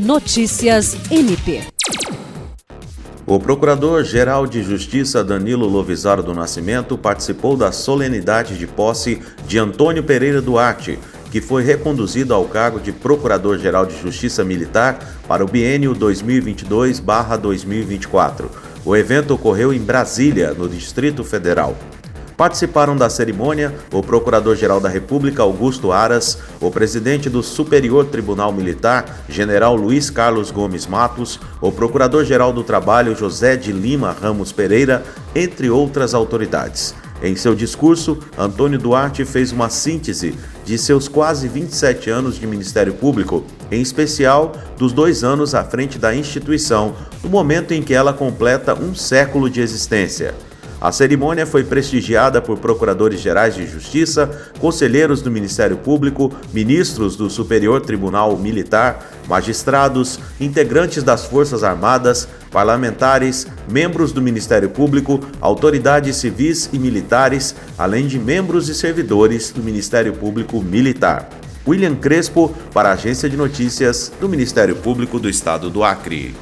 Notícias MP. O Procurador-Geral de Justiça Danilo Lovisaro do Nascimento participou da solenidade de posse de Antônio Pereira Duarte, que foi reconduzido ao cargo de Procurador-Geral de Justiça Militar para o biênio 2022-2024. O evento ocorreu em Brasília, no Distrito Federal. Participaram da cerimônia o Procurador-Geral da República Augusto Aras, o presidente do Superior Tribunal Militar, General Luiz Carlos Gomes Matos, o Procurador-Geral do Trabalho José de Lima Ramos Pereira, entre outras autoridades. Em seu discurso, Antônio Duarte fez uma síntese de seus quase 27 anos de Ministério Público, em especial dos dois anos à frente da instituição, no momento em que ela completa um século de existência. A cerimônia foi prestigiada por procuradores gerais de justiça, conselheiros do Ministério Público, ministros do Superior Tribunal Militar, magistrados, integrantes das Forças Armadas, parlamentares, membros do Ministério Público, autoridades civis e militares, além de membros e servidores do Ministério Público Militar. William Crespo, para a Agência de Notícias do Ministério Público do Estado do Acre.